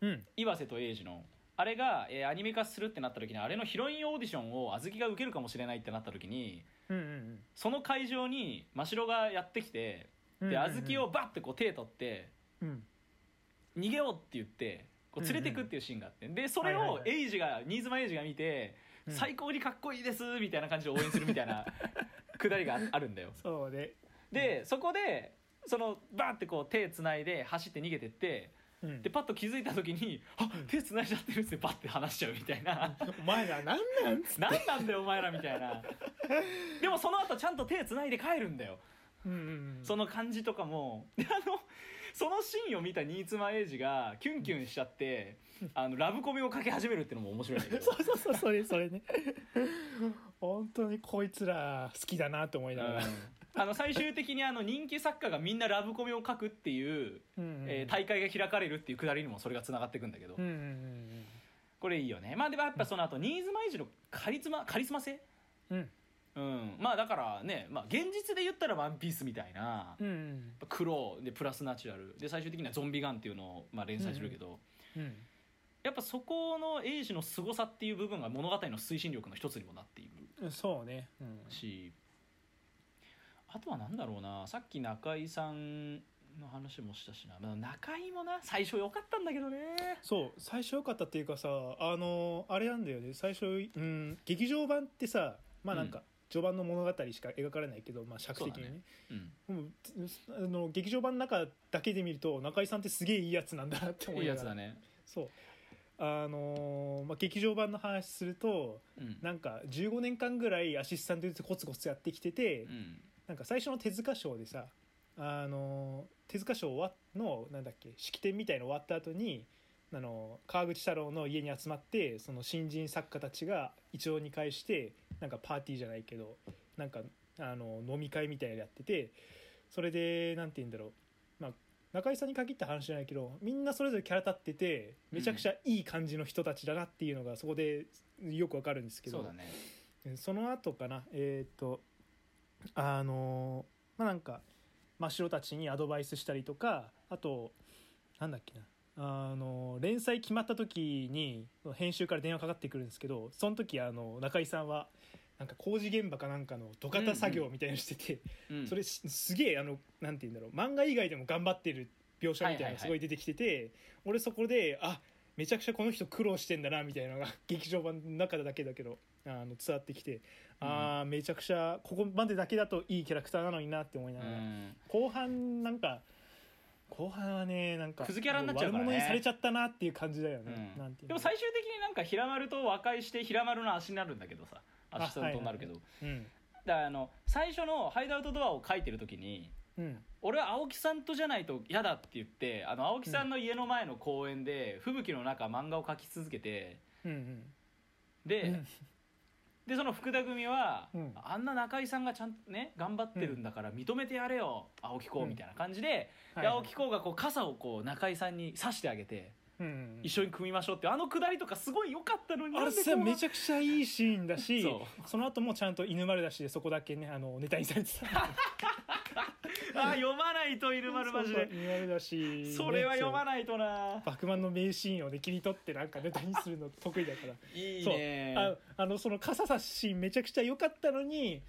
うん。岩瀬と英二の。あれが、えーアニメ化するってなった時にあれのヒロインオーディションを小豆が受けるかもしれないってなった時にうんうんその会場に真城がやってきてうんで小豆をバッてこう手取ってうん。逃げようって言ってこう連れてくっていうシーンがあって。でそれをはいはいはい。エイジが新妻エイジが見てうん。最高にかっこいいですみたいな感じで応援するみたいな くだりがあるんだよ。そうね。でそこでそのバーってこう手つないで走って逃げてってうん。でパッと気づいた時に「あ手つないじゃってる」っつってバッて離しちゃうみたいな。お前ら何なんつって。何なんだよお前らみたいな。でもその後ちゃんと手つないで帰るんだよ。うんうんうん。その感じとかも。であのそのシーンを見た新妻エイジがキュンキュンしちゃってあのラブコメをかけ始めるっていうのも面白いんだけど。そうそうそうそれそれね。本当にこいつら好きだなと思いながら、あの最終的にあの人気作家がみんなラブコメを書くっていう、うんうんえー大会が開かれるっていうくだりにもそれがつながっていくんだけど、うんうんうんこれいいよね。まあでもやっぱその後新妻エイジのカリスマカリスマ性？うんうん。うん、まあだからね、まあ、現実で言ったら「ワンピースみたいな、うんうん。黒でプラスナチュラル。で最終的にはゾンビガンっていうのを、まあ、連載するけど、うんやっぱそこのエイジの凄さっていう部分が物語の推進力の一つにもなっているうんそうね。うん。しあとはなんだろうなさっき中井さんの話もしたしな、まあ、中井もな最初良かったんだけどね。そう最初良かったっていうかさあのあれなんだよね。最初、うん、劇場版ってさまあなんか、序盤の物語しか描かれないけど、まあ、尺的にね。うん。もうあの劇場版の中だけで見ると中井さんってすげえいいやつなんだなって思いながら。やつだね。そう。あのーまあ、劇場版の話するとうん。なんか15年間ぐらいアシスタントでコツコツやってきてて、うん。なんか最初の手塚賞でさあの手塚賞わのなんだっけ式典みたいの終わった後にあの川口太郎の家に集まってその新人作家たちが一応に返してなんかパーティーじゃないけどなんかあの飲み会みたいなのやっててそれでなんて言うんだろう、まあ、中井さんに限った話じゃないけどみんなそれぞれキャラ立っててめちゃくちゃいい感じの人たちだなっていうのがそこでよくわかるんですけどそうだね。その後かな。えっ、とあのまあなんか真っ白たちにアドバイスしたりとかあとなんだっけなあの連載決まった時に編集から電話かかってくるんですけどその時あの中井さんはなんか工事現場かなんかの土方作業みたいなのしてて、うん。それすすげえあのなんて言うんだろう漫画以外でも頑張ってる描写みたいなのがすごい出てきてて、俺そこであめちゃくちゃこの人苦労してんだなみたいなのが 劇場版の中だけだけどあの伝わってきて、ああめちゃくちゃここまでだけだといいキャラクターなのになって思いながら、うん。後半なんか後半はねなんかクズキャラになっちゃうからね。悪者にされちゃったなっていう感じだよね、うん。なんていうの。でも最終的になんか平丸と和解して平丸の足になるんだけどさアシスタントになるけど、うん。だからあの最初のハイドアウトドアを書いてる時にうん。俺は青木さんとじゃないと嫌だって言ってあの青木さんの家の前の公園で吹雪の中漫画を描き続けてうん。で、うん。でその福田組は、うん。あんな中井さんがちゃんとね頑張ってるんだから認めてやれよ青木こうみたいな感じで,、はいで青木こうがこう傘をこう中井さんに刺してあげて、うん。うん一緒に組みましょうってあのくだりとかすごい良かったのにあれさめちゃゃくちゃいいシーンだしそその後もちゃんと犬丸だしでそこだけねあのネタにされてた。あ読まないと犬丸マジで。だしそれは読まいないとな。バクマンの名シーンをね切り取ってなんかネタにするの得意だから。いいそう。ねああのその傘差しシーンめちゃくちゃ良かったのに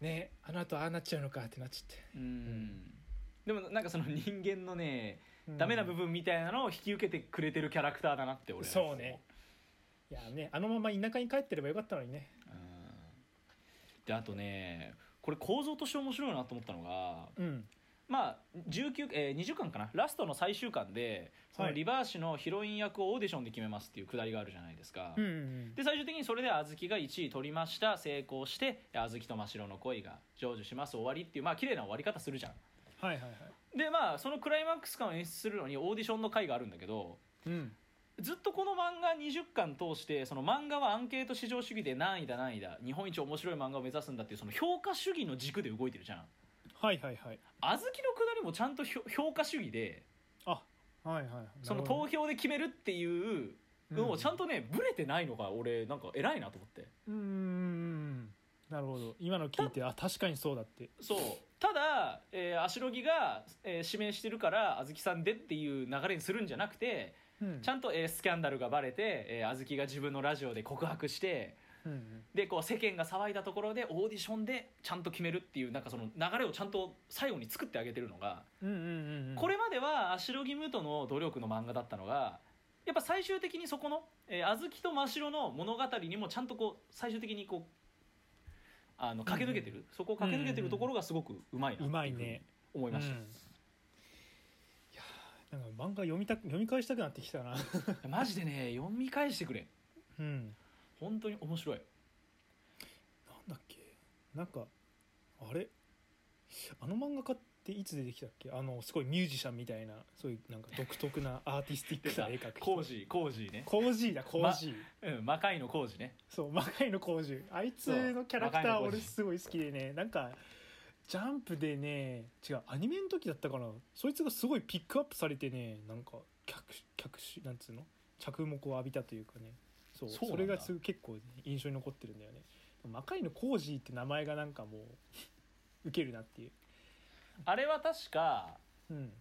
ねあの後ああなっちゃうのかってなっちゃって。うん。でもなんかその人間のね、うんダメな部分みたいなのを引き受けてくれてるキャラクターだなって俺はそうね。いやねあのまま田舎に帰ってればよかったのにね。うん。であとねこれ構造として面白いなと思ったのがうん。まあ19、えー20巻かな？ラストの最終巻でそのはい。リバーシのヒロイン役をオーディションで決めますっていうくだりがあるじゃないですか、うんうんで最終的にそれで小豆が1位取りました成功して小豆と真白の恋が成就します終わりっていうまあ綺麗な終わり方するじゃんはいはいはいでまあそのクライマックス感を演出するのにオーディションの回があるんだけどうん。ずっとこの漫画20巻通してその漫画はアンケート至上主義で何位だ何位だ日本一面白い漫画を目指すんだっていうその評価主義の軸で動いてるじゃん。はいはいはい。小豆のくだりもちゃんと評評価主義であはいはい。その投票で決めるっていうのをちゃんとねブレてないのが俺なんか偉いなと思って。うんうんうんなるほど。今の聞いてあ確かにそうだって。そうただ、えー、足ロギが、えー指名してるから小豆さんでっていう流れにするんじゃなくてうん。ちゃんと、えースキャンダルがバレて、えー、小豆が自分のラジオで告白してうんうん。でこう世間が騒いだところでオーディションでちゃんと決めるっていうなんかその流れをちゃんと最後に作ってあげてるのが、うんうんうんうん。これまでは足ロギムとの努力の漫画だったのがやっぱ最終的にそこの、えー、小豆と真白の物語にもちゃんとこう最終的にこうあの駆け抜けてる、そこを駆け抜けてるところがすごくうまいなうまいうね。思いました、うん。いやーなんか漫画読みたく読み返したくなってきたな。マジでね読み返してくれうん。本当に面白い。なんだっけ？なんかあれ？あの漫画家っていつ出てきたっけ？あのすごいミュージシャンみたいなそういうなんか独特な アーティスティックな絵描くコージーコージーね。コージーだコージー、うん魔界のコージーね。そう魔界のコージあいつのキャラクター俺すごい好きでね。なんかジャンプでね違うアニメの時だったかな。そいつがすごいピックアップされてねなんか客客しなんつうの？着目を浴びたというかね。そうそれがす結構、ね、印象に残ってるんだよね。魔界のコージーって名前がなんかもう ウケるなっていうあれは確かうん。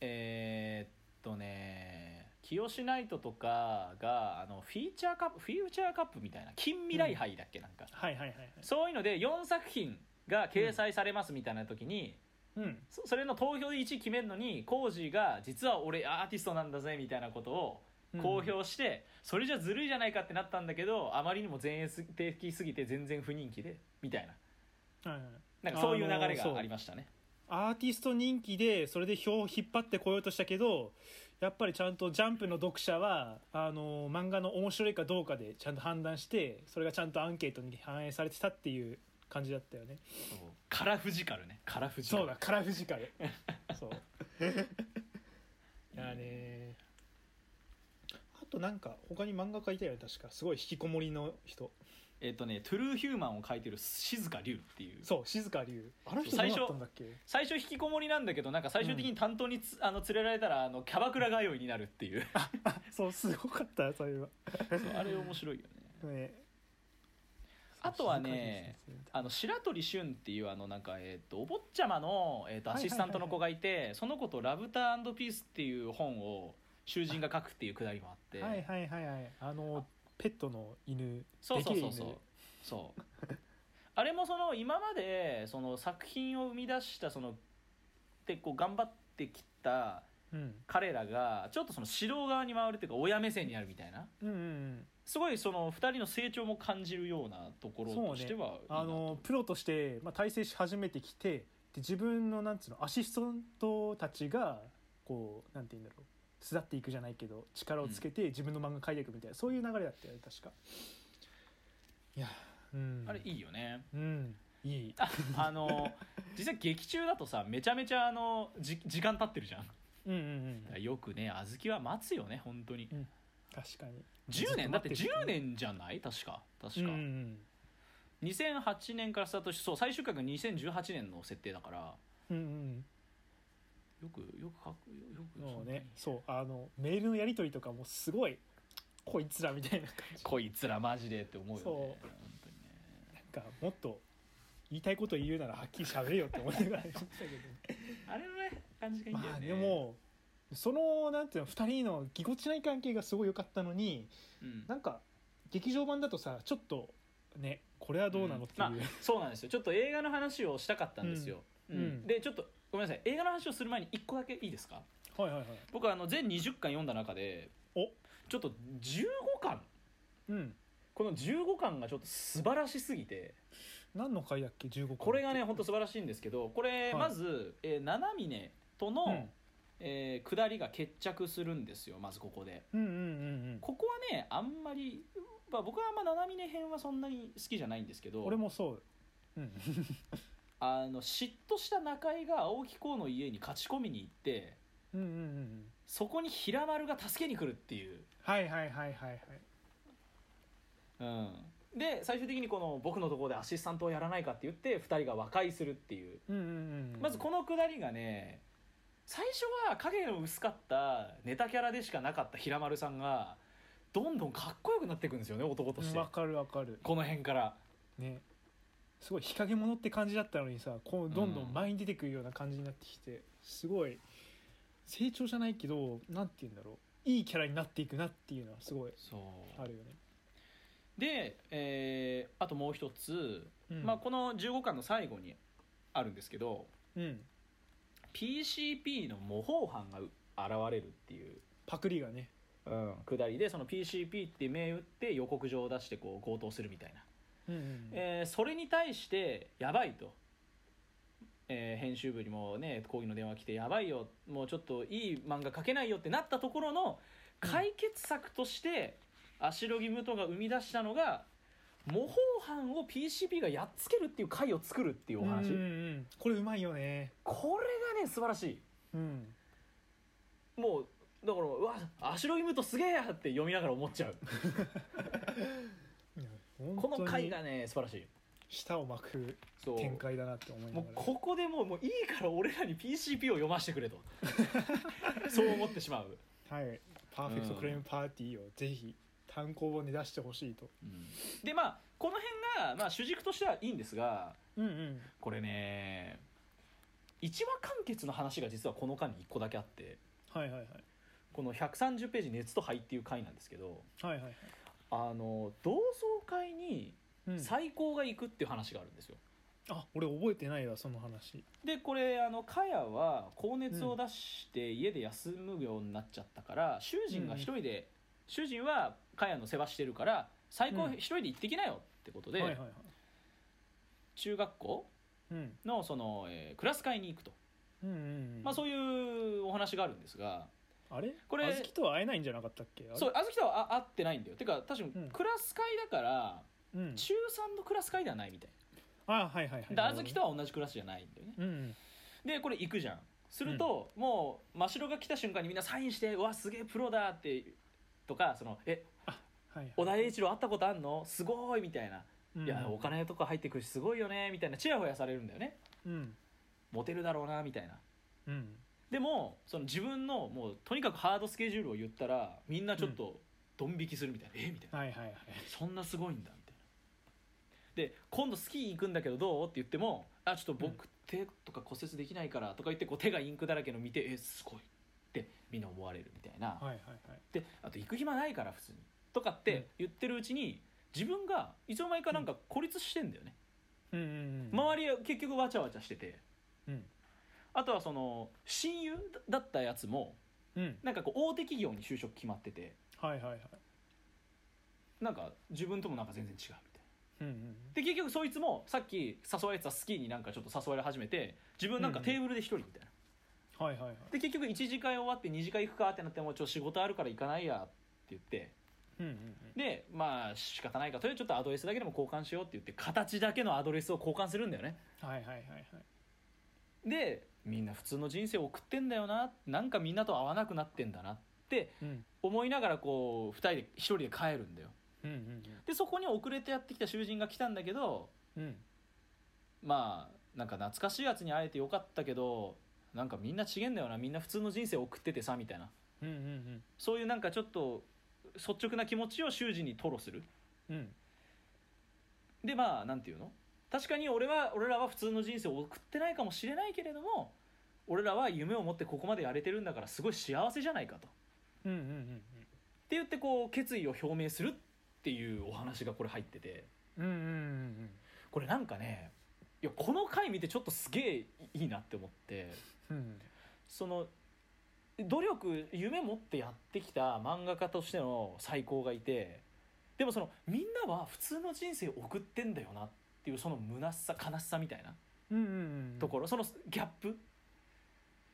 えーっとね清志ナイトとかがあのフィーチャーカップフューチャーカップみたいな近未来杯だっけなんか、はいはいはいはい。そういうので4作品が掲載されますみたいな時に、うん。そそれの投票で1位決めるのにコージーが実は俺アーティストなんだぜみたいなことを公表して、それじゃずるいじゃないかってなったんだけどあまりにも前衛的すぎて全然不人気でみたいな。はいはいなんかそういう流れがありましたねアーティスト人気でそれで票を引っ張ってこようとしたけどやっぱりちゃんとジャンプの読者はあの漫画の面白いかどうかでちゃんと判断してそれがちゃんとアンケートに反映されてたっていう感じだったよね。カラフジカルね。カラフジカル。そうだカラフジカル。そう。いやね。あとなんか他に漫画描いたよね確か。すごい引きこもりの人えっ、とねトゥルーヒューマンを書いてる静香龍っていう。そう静香龍。あの人最初なったんだっけ？最初引きこもりなんだけどなんか最終的に担当につ、あの連れられたらあのキャバクラ通いになるっていう。そうすごかったそれは。そうあれ面白いよね。ね。あとはねあの白鳥旬っていうあのなんかえっ、とお坊ちゃまの、えー、とアシスタントの子がいて、その子と「ラブターピース」っていう本を囚人が書くっていうくだりもあって。はいはいはいはい。あのペットの犬そうそうそうそう。そう。あれもその今までその作品を生み出したそのでこう頑張ってきた彼らがちょっとその指導側に回るっていうか親目線になるみたいな。うんうんうん。すごいその2人の成長も感じるようなところとしては、あのプロとして、まあ、大成し始めてきてで自分のなんつうのアシスタントたちがこうなんて言うんだろう巣立っていくじゃないけど力をつけて自分の漫画描いていくみたいな、そういう流れだったよね確か。いやうん。あれいいよね。うん。いい。ああの実際劇中だとさめちゃめちゃあのじ時間経ってるじゃん。うんうんうん。よくね小豆は待つよね本当に。確かに。10年？だって10ずと待る年じゃない？確か。確か、うんうん2008年からスタートしてそう最終回が2018年の設定だから。うんうんうんよくよく書くよくもうね。そうあのメールのやり取りとかもすごいこいつらみたいな感じ。こいつらマジでって思うよね。そう。本当にね。なんかもっと言いたいこと言うならはっきり喋れよって思いながら言ってたけど。あれのね感じがいいんだよまあねでもそのなんていうの2人のぎこちない関係がすごい良かったのにうん。なんか劇場版だとさちょっとねこれはどうなのっていう、まあ、そうなんですよ。ちょっと映画の話をしたかったんですよ、うんうん。うん。でちょっとごめんなさい。映画の話をする前に1個だけいいですか？はいはいはい。僕はあの全20巻読んだ中でお。ちょっと15巻。うん。この15巻がちょっと素晴らしすぎて。何の回だっけ？15回これがね本当素晴らしいんですけどこれはい。まず、えー七峰との、うん。えー下りが決着するんですよまずここで。うんうんうんうん。ここはねあんまり、まあ、僕はあんま七峰編はそんなに好きじゃないんですけど。俺もそう。うんあの嫉妬した中井が青木公の家に勝ち込みに行ってうんうんうんうん。そこに平丸が助けに来るっていう、はいはいはいはいはい。うん、で最終的にこの僕のところでアシスタントをやらないかって言って2人が和解するっていう。うんうんうんまずこのくだりがね最初は影の薄かったネタキャラでしかなかった平丸さんがどんどんかっこよくなっていくんですよね男として。わかるわかる。この辺から。ねすごい日陰者って感じだったのにさこうどんどん前に出てくるような感じになってきてすごい成長じゃないけどなんて言うんだろう。いいキャラになっていくなっていうのはすごいあるよね、で、えーあともう一つ、うん。まあ、この15巻の最後にあるんですけどうん。PCP の模倣犯が現れるっていうパクリがね。うん、下りでその PCP って銘打って予告状を出してこう強盗するみたいな、うんうんえーそれに対してやばいと、えー編集部にもね抗議の電話来てやばいよ。もうちょっといい漫画描けないよってなったところの解決策として足ロギムトが生み出したのが模倣犯を PCP がやっつけるっていう回を作るっていうお話、うんうんうん。これうまいよね。これがね素晴らしい。うん。もうだからうわ足ロギムトすげえやって読みながら思っちゃう この回がね素晴らしい。舌を巻くそう。展開だなって思いながら。もうここでもうもういいから俺らに PCP を読ませてくれと。そう思ってしまう。はい。パーフェクトクライムパーティーをぜひ単行本で出してほしいと。うん。でまあこの辺が、まあ、主軸としてはいいんですがうんうん。これね一話完結の話が実はこの間に1個だけあってはいはいはい。この130ページ「熱と灰」っていう回なんですけどはいはいはいあの同窓会にうん。最高が行くっていう話があるんですよ。あ俺覚えてないわその話。でこれあの茅は高熱を出して家で休むようになっちゃったから囚人が一人で囚人は茅の世話してるから最高うん。一人で行ってきなよってことではいはいはい。中学校うん。のその、えークラス会に行くと、うんうんうん。まあ、そういうお話があるんですがあれ？これあずきとは会えないんじゃなかったっけ？そうあずきとはあ会ってないんだよ。てか確かうん。クラス会だからうん。中3のクラス会ではないみたいあはいはいはいであずきとは同じクラスじゃないんだよね。うんうん。でこれ行くじゃん。すると、もう真城が来た瞬間にみんなサインして「うわすげえプロだ」ってとかその「えはいはい。小田栄一郎会ったことあんの？すごい」みたいな「うん。いやお金とか入ってくるしすごいよね」みたいな。チヤホヤされるんだよね。うん。モテるだろうなみたいな。うんでもその自分のもうとにかくハードスケジュールを言ったらみんなちょっとドン引きするみたいな「えみたいな。はいはいはい「そんなすごいんだ」みたいな。で今度スキー行くんだけどどうって言っても「あちょっと僕、手とか骨折できないから」とか言ってこう手がインクだらけの見て「えすごい」ってみんな思われるみたいな、はいはいはい。であと行く暇ないから普通に。とかって言ってるうちに自分がいつの間にかなんか孤立してんだよね、うんうんうん。周りは結局わちゃわちゃしてて。うんあとはその親友だったやつもうん。なんかこう大手企業に就職決まっててはいはいはい。なんか自分ともなんか全然違うみたいな。うんうんで結局そいつもさっき誘われてたスキーになんかちょっと誘われ始めて自分なんかテーブルで一人みたいな、はいはいはい。で結局1次会終わって2次会行くかってなってもちょっと仕事あるから行かないやって言ってうんうんでまあ仕方ないからとりあえずちょっとアドレスだけでも交換しようって言って形だけのアドレスを交換するんだよね。うんはいはいはいはい。でみんな普通の人生を送ってんだよななんかみんなと会わなくなってんだなってうん。思いながらこう2人で1人で帰るんだよ。うんうんでそこに遅れてやってきた囚人が来たんだけどうん。まあなんか懐かしいやつに会えてよかったけどなんかみんな違えんだよなみんな普通の人生を送っててさみたいな。うんうんそういうなんかちょっと率直な気持ちを囚人に吐露する。うんうん。でまあなんていうの？確かに俺は俺らは普通の人生を送ってないかもしれないけれども俺らは夢を持ってここまでやれてるんだからすごい幸せじゃないかと。うんうんうんって言ってこう決意を表明するっていうお話がこれ入ってて。うんうんうん。これなんかねいやこの回見てちょっとすげえいいなって思って。うん。その努力夢持ってやってきた漫画家としての最高がいて。でもそのみんなは普通の人生を送ってんだよなっていうその虚しさ悲しさみたいなうんうんうんところそのギャップ。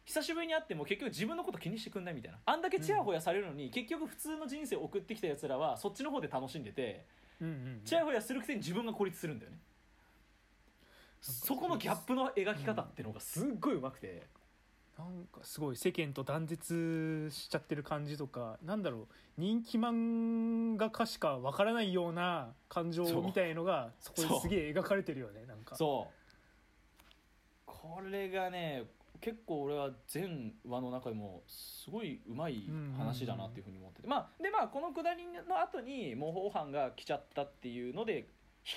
久しぶりに会っても結局自分のこと気にしてくんないみたいな。あんだけチヤホヤされるのに、結局普通の人生を送ってきたやつらはそっちの方で楽しんでてうんうんチヤホヤするくせに自分が孤立するんだよね。そこのギャップの描き方っていうのがすっごいうまくて、なんかすごい世間と断絶しちゃってる感じとかなんだろう人気漫画家しかわからないような感情みたいのがそこですげえ描かれてるよねなんか。そう。これがね結構俺は全話の中でもすごいうまい話だなっていうふうに思ってて、まあでまあこのくだりの後に模倣犯が来ちゃったっていうので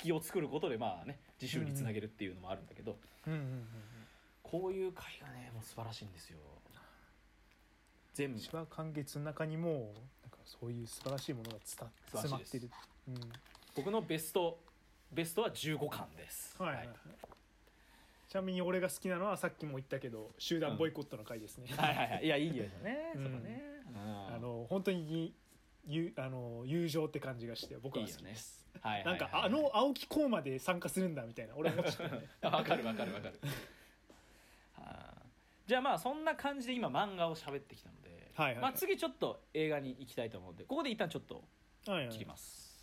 引きを作ることでまあね自習につなげるっていうのもあるんだけど、うんうんうんこういう回がねもう素晴らしいんですよ。全部。うん一話完結の中にもなんかそういう素晴らしいものが詰まってる。うん。僕のベストベストは15巻です。はい。はいはいちなみに俺が好きなのはさっきも言ったけど集団ボイコットの回ですね、はい。はい。はい。いやいいよね、うん。そこね、うん。あの本当にゆあの友情って感じがして僕はい好いよねきです。はいはい。はい。なんかあの青木こうまで参加するんだみたいな俺思っちゃったね あわかるわかるわかる。はあじゃあまあそんな感じで今漫画を喋ってきたので、はいはいはい。まあ、次ちょっと映画に行きたいと思うのでここで一旦ちょっとはいはい。切ります、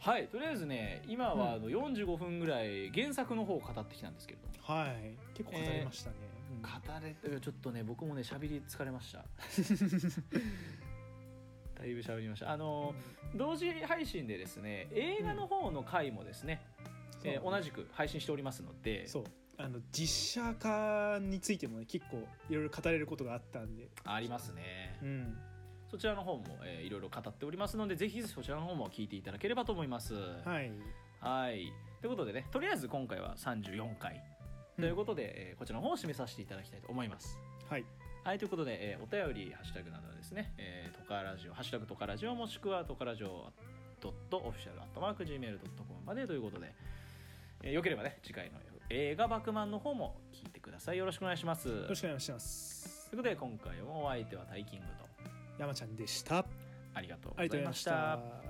はいとりあえずね今はあの45分ぐらい原作の方を語ってきたんですけれども。はい。結構語りましたね、うん。語れてちょっとね僕もね喋り疲れました だいぶ喋りました。あの同時配信でですね映画の方の回もですね、えーそう。同じく配信しておりますので。そう。あの実写化についてもね結構いろいろ語れることがあったんで。ありますね。うん。そちらの方も、えーいろいろ語っておりますのでぜひそちらの方も聞いていただければと思います。はい。はい。ということでねとりあえず今回は34回。ということで、えーこちらの方を締めさせていただきたいと思います。はいはいということで、えーお便りハッシュタグなどはですね、えー、トカラジオハッシュタグトカラジオもしくはトカラジオドットオフィシャルアットマーク Gmail.com までということで、えーよければね次回の映画「バクマン」の方も聞いてください。よろしくお願いします。よろしくお願いします。ということで今回もお相手はタイキングと山ちゃんでした。ありがとうありがとうございました